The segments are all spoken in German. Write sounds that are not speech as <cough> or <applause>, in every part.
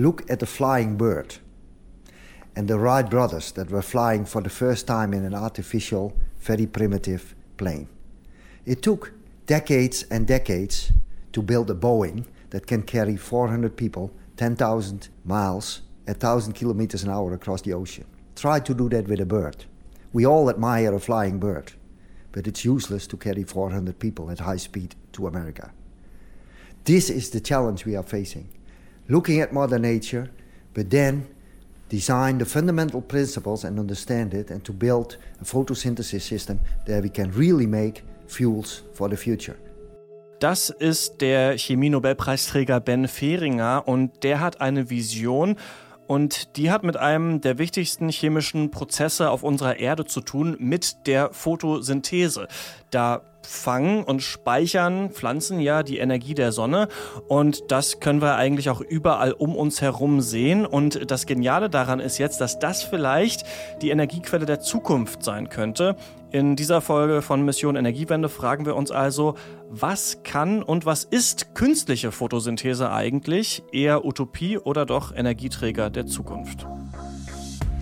Look at the flying bird and the Wright brothers that were flying for the first time in an artificial, very primitive plane. It took decades and decades to build a Boeing that can carry 400 people 10,000 miles at 1,000 kilometers an hour across the ocean. Try to do that with a bird. We all admire a flying bird, but it's useless to carry 400 people at high speed to America. This is the challenge we are facing. Looking at Mother Nature, but then design the fundamental principles and understand it, and to build a photosynthesis system that we can really make fuels for the future. Das ist der Chemie-Nobelpreisträger Ben Fehringer und der hat eine Vision und die hat mit einem der wichtigsten chemischen Prozesse auf unserer Erde zu tun, mit der Photosynthese. Da fangen und speichern Pflanzen ja die Energie der Sonne und das können wir eigentlich auch überall um uns herum sehen und das Geniale daran ist jetzt, dass das vielleicht die Energiequelle der Zukunft sein könnte. In dieser Folge von Mission Energiewende fragen wir uns also, was kann und was ist künstliche Photosynthese eigentlich? Eher Utopie oder doch Energieträger der Zukunft?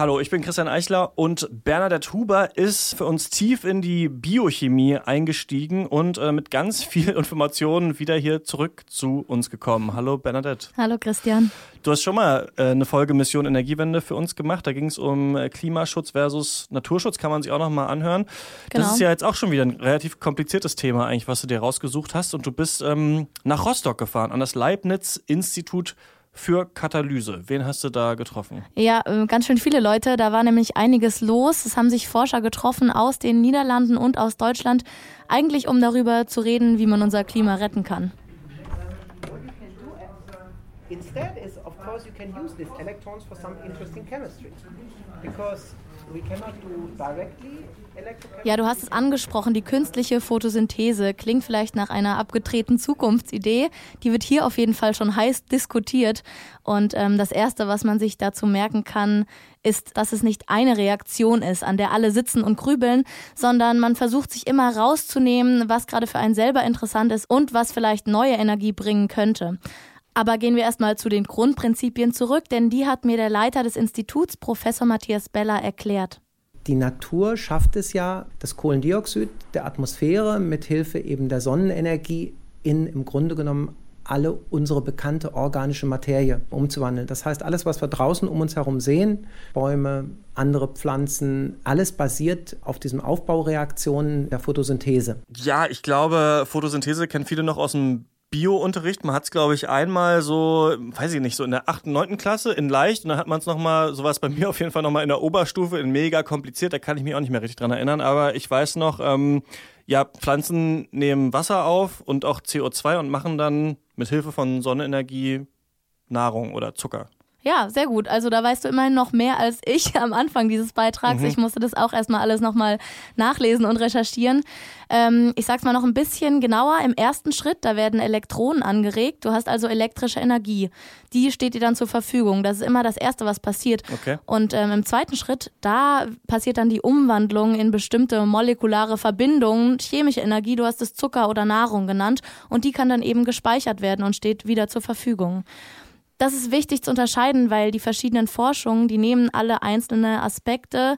Hallo, ich bin Christian Eichler und Bernadette Huber ist für uns tief in die Biochemie eingestiegen und äh, mit ganz viel <laughs> Informationen wieder hier zurück zu uns gekommen. Hallo Bernadette. Hallo Christian. Du hast schon mal äh, eine Folge Mission Energiewende für uns gemacht. Da ging es um äh, Klimaschutz versus Naturschutz. Kann man sich auch noch mal anhören. Genau. Das ist ja jetzt auch schon wieder ein relativ kompliziertes Thema eigentlich, was du dir rausgesucht hast. Und du bist ähm, nach Rostock gefahren, an das Leibniz-Institut für Katalyse. Wen hast du da getroffen? Ja, äh, ganz schön viele Leute. Da war nämlich einiges los. Es haben sich Forscher getroffen aus den Niederlanden und aus Deutschland, eigentlich um darüber zu reden, wie man unser Klima retten kann. Instead is of course you can use these electrons for some interesting chemistry because ja, du hast es angesprochen, die künstliche Photosynthese klingt vielleicht nach einer abgedrehten Zukunftsidee. Die wird hier auf jeden Fall schon heiß diskutiert. Und ähm, das Erste, was man sich dazu merken kann, ist, dass es nicht eine Reaktion ist, an der alle sitzen und grübeln, sondern man versucht sich immer rauszunehmen, was gerade für einen selber interessant ist und was vielleicht neue Energie bringen könnte. Aber gehen wir erstmal zu den Grundprinzipien zurück, denn die hat mir der Leiter des Instituts, Professor Matthias Beller, erklärt. Die Natur schafft es ja, das Kohlendioxid der Atmosphäre mit Hilfe eben der Sonnenenergie in im Grunde genommen alle unsere bekannte organische Materie umzuwandeln. Das heißt, alles, was wir draußen um uns herum sehen, Bäume, andere Pflanzen, alles basiert auf diesen Aufbaureaktionen der Photosynthese. Ja, ich glaube, Photosynthese kennen viele noch aus dem Bio-Unterricht. Man hat es, glaube ich, einmal so, weiß ich nicht, so in der 8., 9. Klasse in leicht und dann hat man es nochmal, so war es bei mir <laughs> auf jeden Fall nochmal in der Oberstufe, in mega kompliziert, da kann ich mich auch nicht mehr richtig dran erinnern, aber ich weiß noch, ähm, ja, Pflanzen nehmen Wasser auf und auch CO2 und machen dann mit Hilfe von Sonnenenergie Nahrung oder Zucker. Ja, sehr gut. Also da weißt du immerhin noch mehr als ich <laughs> am Anfang dieses Beitrags. Mhm. Ich musste das auch erstmal alles nochmal nachlesen und recherchieren. Ähm, ich sag's mal noch ein bisschen genauer. Im ersten Schritt, da werden Elektronen angeregt. Du hast also elektrische Energie. Die steht dir dann zur Verfügung. Das ist immer das Erste, was passiert. Okay. Und ähm, im zweiten Schritt, da passiert dann die Umwandlung in bestimmte molekulare Verbindungen, chemische Energie, du hast es Zucker oder Nahrung genannt. Und die kann dann eben gespeichert werden und steht wieder zur Verfügung das ist wichtig zu unterscheiden, weil die verschiedenen Forschungen, die nehmen alle einzelne Aspekte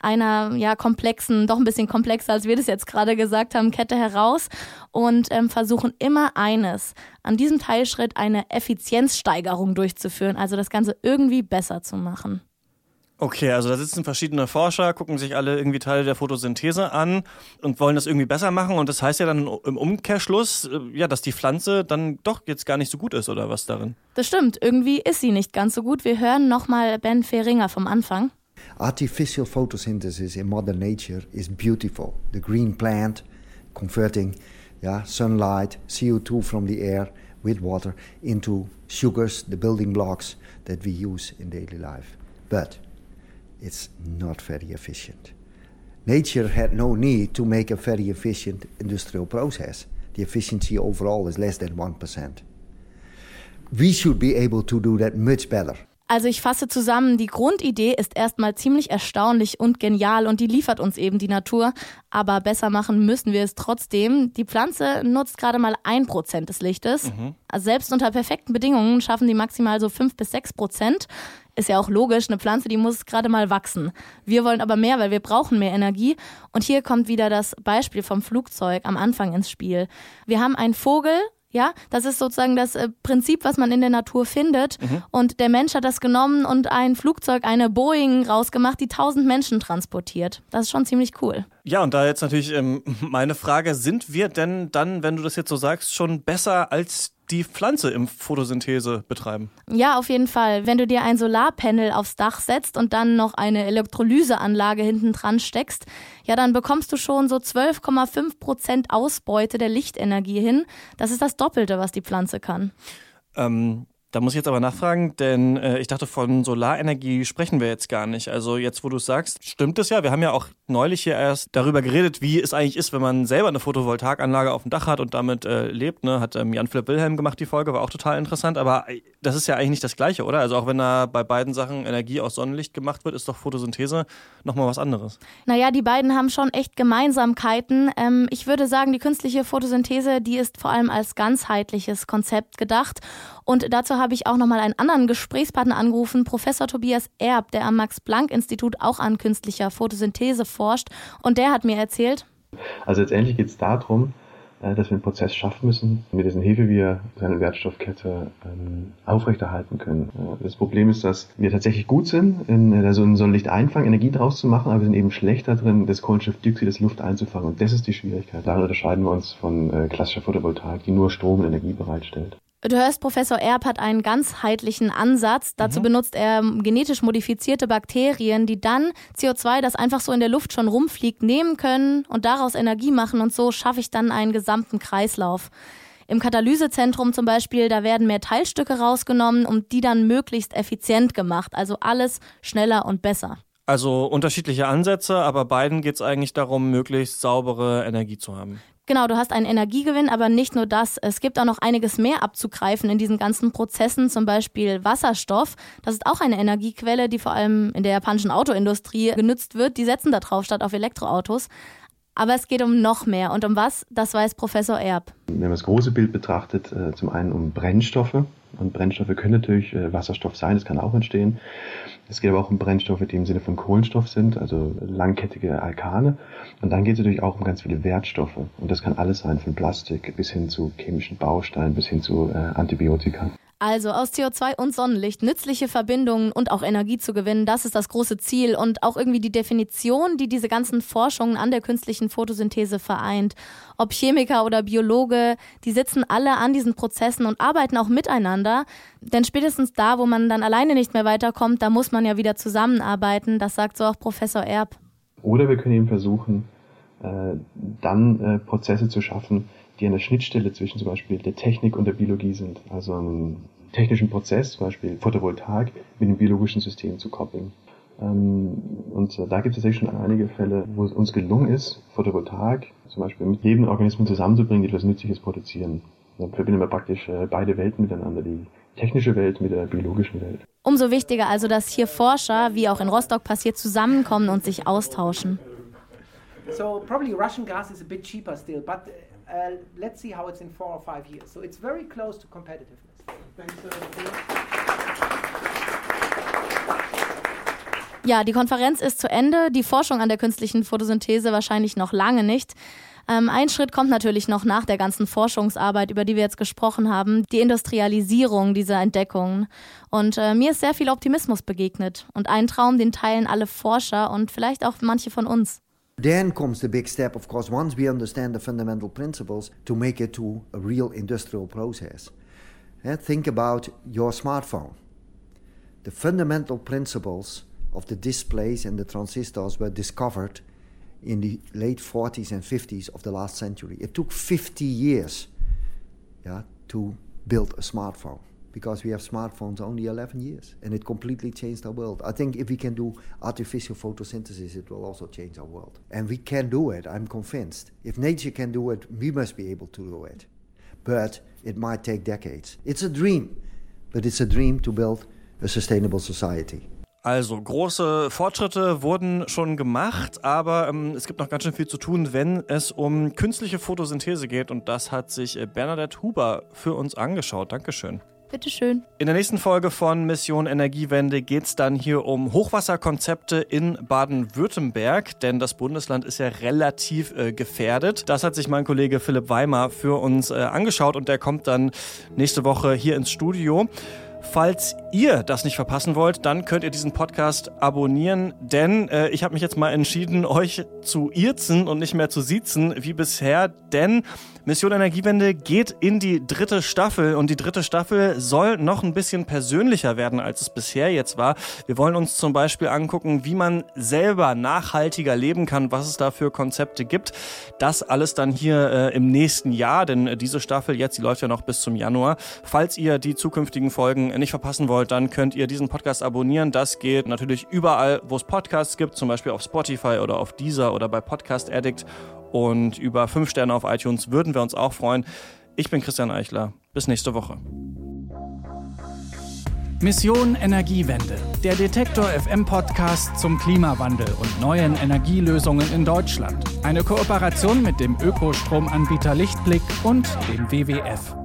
einer ja komplexen, doch ein bisschen komplexer, als wir das jetzt gerade gesagt haben, Kette heraus und ähm, versuchen immer eines, an diesem Teilschritt eine Effizienzsteigerung durchzuführen, also das Ganze irgendwie besser zu machen. Okay, also da sitzen verschiedene Forscher, gucken sich alle irgendwie Teile der Photosynthese an und wollen das irgendwie besser machen. Und das heißt ja dann im Umkehrschluss, äh, ja, dass die Pflanze dann doch jetzt gar nicht so gut ist, oder was darin? Das stimmt, irgendwie ist sie nicht ganz so gut. Wir hören nochmal Ben Fehringer vom Anfang. Artificial photosynthesis in Mother Nature is beautiful. The green plant converting yeah, sunlight, CO2 from the air with water into sugars, the building blocks that we use in daily life. But it's not very efficient. Nature had no need to make a very efficient industrial process. The efficiency overall is less than 1%. We should be able to do that much better. Also ich fasse zusammen, die Grundidee ist erstmal ziemlich erstaunlich und genial und die liefert uns eben die Natur. Aber besser machen müssen wir es trotzdem. Die Pflanze nutzt gerade mal ein Prozent des Lichtes. Mhm. Also selbst unter perfekten Bedingungen schaffen die maximal so fünf bis sechs Prozent. Ist ja auch logisch, eine Pflanze, die muss gerade mal wachsen. Wir wollen aber mehr, weil wir brauchen mehr Energie. Und hier kommt wieder das Beispiel vom Flugzeug am Anfang ins Spiel. Wir haben einen Vogel, ja, das ist sozusagen das äh, Prinzip, was man in der Natur findet. Mhm. Und der Mensch hat das genommen und ein Flugzeug, eine Boeing rausgemacht, die tausend Menschen transportiert. Das ist schon ziemlich cool. Ja, und da jetzt natürlich ähm, <laughs> meine Frage, sind wir denn dann, wenn du das jetzt so sagst, schon besser als die Pflanze im Photosynthese betreiben. Ja, auf jeden Fall. Wenn du dir ein Solarpanel aufs Dach setzt und dann noch eine Elektrolyseanlage hinten dran steckst, ja, dann bekommst du schon so 12,5 Prozent Ausbeute der Lichtenergie hin. Das ist das Doppelte, was die Pflanze kann. Ähm, da muss ich jetzt aber nachfragen, denn äh, ich dachte, von Solarenergie sprechen wir jetzt gar nicht. Also jetzt, wo du es sagst, stimmt es ja. Wir haben ja auch neulich hier erst darüber geredet, wie es eigentlich ist, wenn man selber eine Photovoltaikanlage auf dem Dach hat und damit äh, lebt. Ne? Hat ähm, Jan-Philipp Wilhelm gemacht, die Folge, war auch total interessant. Aber äh, das ist ja eigentlich nicht das Gleiche, oder? Also auch wenn da bei beiden Sachen Energie aus Sonnenlicht gemacht wird, ist doch Photosynthese nochmal was anderes. Naja, die beiden haben schon echt Gemeinsamkeiten. Ähm, ich würde sagen, die künstliche Photosynthese, die ist vor allem als ganzheitliches Konzept gedacht. Und dazu habe ich auch nochmal einen anderen Gesprächspartner angerufen, Professor Tobias Erb, der am Max-Planck-Institut auch an künstlicher Photosynthese forscht. Und der hat mir erzählt, also letztendlich geht es darum, äh, dass wir einen Prozess schaffen müssen, mit dessen Hilfe wir seine Wertstoffkette ähm, aufrechterhalten können. Äh, das Problem ist, dass wir tatsächlich gut sind, in äh, so ein Sonnenlicht einfangen, Energie draus zu machen, aber wir sind eben schlechter drin, das Kohlenstoffdioxid das Luft einzufangen. Und das ist die Schwierigkeit. Daran unterscheiden wir uns von klassischer Photovoltaik, die nur Strom und Energie bereitstellt. Du hörst, Professor Erb hat einen ganzheitlichen Ansatz. Dazu mhm. benutzt er genetisch modifizierte Bakterien, die dann CO2, das einfach so in der Luft schon rumfliegt, nehmen können und daraus Energie machen. Und so schaffe ich dann einen gesamten Kreislauf. Im Katalysezentrum zum Beispiel, da werden mehr Teilstücke rausgenommen und die dann möglichst effizient gemacht. Also alles schneller und besser. Also unterschiedliche Ansätze, aber beiden geht es eigentlich darum, möglichst saubere Energie zu haben. Genau, du hast einen Energiegewinn, aber nicht nur das. Es gibt auch noch einiges mehr abzugreifen in diesen ganzen Prozessen, zum Beispiel Wasserstoff. Das ist auch eine Energiequelle, die vor allem in der japanischen Autoindustrie genützt wird. Die setzen da drauf statt auf Elektroautos. Aber es geht um noch mehr. Und um was? Das weiß Professor Erb. Wenn man das große Bild betrachtet, äh, zum einen um Brennstoffe. Und Brennstoffe können natürlich äh, Wasserstoff sein, das kann auch entstehen. Es geht aber auch um Brennstoffe, die im Sinne von Kohlenstoff sind, also langkettige Alkane. Und dann geht es natürlich auch um ganz viele Wertstoffe. Und das kann alles sein, von Plastik bis hin zu chemischen Bausteinen, bis hin zu äh, Antibiotika. Also aus CO2 und Sonnenlicht nützliche Verbindungen und auch Energie zu gewinnen, das ist das große Ziel und auch irgendwie die Definition, die diese ganzen Forschungen an der künstlichen Photosynthese vereint. Ob Chemiker oder Biologe, die sitzen alle an diesen Prozessen und arbeiten auch miteinander. Denn spätestens da, wo man dann alleine nicht mehr weiterkommt, da muss man ja wieder zusammenarbeiten. Das sagt so auch Professor Erb. Oder wir können eben versuchen, äh, dann äh, Prozesse zu schaffen, die an der Schnittstelle zwischen zum Beispiel der Technik und der Biologie sind. Also einen technischen Prozess, zum Beispiel Photovoltaik, mit dem biologischen System zu koppeln. Ähm, und da gibt es tatsächlich schon einige Fälle, wo es uns gelungen ist, Photovoltaik zum Beispiel mit lebenden Organismen zusammenzubringen, die etwas Nützliches produzieren. Dann verbinden wir praktisch äh, beide Welten miteinander, die technische Welt mit der biologischen Welt. Umso wichtiger also, dass hier Forscher, wie auch in Rostock passiert, zusammenkommen und sich austauschen. So probably Russian gas is a bit cheaper still, but uh, let's see how it's in four or five years. So it's very close to competitiveness. Ja, die Konferenz ist zu Ende. Die Forschung an der künstlichen Photosynthese wahrscheinlich noch lange nicht. Ähm, ein Schritt kommt natürlich noch nach der ganzen Forschungsarbeit, über die wir jetzt gesprochen haben, die Industrialisierung dieser Entdeckungen. Und äh, mir ist sehr viel Optimismus begegnet. Und ein Traum, den teilen alle Forscher und vielleicht auch manche von uns. Then comes the big step, of course, once we understand the fundamental principles, to make it to a real industrial process. Yeah, think about your smartphone. The fundamental principles of the displays and the transistors were discovered in the late 40s and 50s of the last century. It took 50 years yeah, to build a smartphone because we have smartphones only 11 years and it completely changed our world. I think if we can do artificial photosynthesis, it will also change our world. And we can do it, I'm convinced. If nature can do it, we must be able to do it. But it might take decades. It's a dream, but it's a dream to build a sustainable society. Also große Fortschritte wurden schon gemacht, aber ähm, es gibt noch ganz schön viel zu tun, wenn es um künstliche Photosynthese geht. Und das hat sich äh, Bernadette Huber für uns angeschaut. Dankeschön. Bitteschön. In der nächsten Folge von Mission Energiewende geht es dann hier um Hochwasserkonzepte in Baden-Württemberg, denn das Bundesland ist ja relativ äh, gefährdet. Das hat sich mein Kollege Philipp Weimer für uns äh, angeschaut und der kommt dann nächste Woche hier ins Studio. Falls ihr das nicht verpassen wollt, dann könnt ihr diesen Podcast abonnieren, denn äh, ich habe mich jetzt mal entschieden, <laughs> euch zu irzen und nicht mehr zu siezen wie bisher, denn Mission Energiewende geht in die dritte Staffel und die dritte Staffel soll noch ein bisschen persönlicher werden, als es bisher jetzt war. Wir wollen uns zum Beispiel angucken, wie man selber nachhaltiger leben kann, was es da für Konzepte gibt. Das alles dann hier äh, im nächsten Jahr, denn äh, diese Staffel jetzt, die läuft ja noch bis zum Januar. Falls ihr die zukünftigen Folgen nicht verpassen wollt, dann könnt ihr diesen Podcast abonnieren. Das geht natürlich überall, wo es Podcasts gibt, zum Beispiel auf Spotify oder auf Deezer oder bei Podcast Addict. Und über fünf Sterne auf iTunes würden wir uns auch freuen. Ich bin Christian Eichler. Bis nächste Woche. Mission Energiewende. Der Detektor FM Podcast zum Klimawandel und neuen Energielösungen in Deutschland. Eine Kooperation mit dem Ökostromanbieter Lichtblick und dem WWF.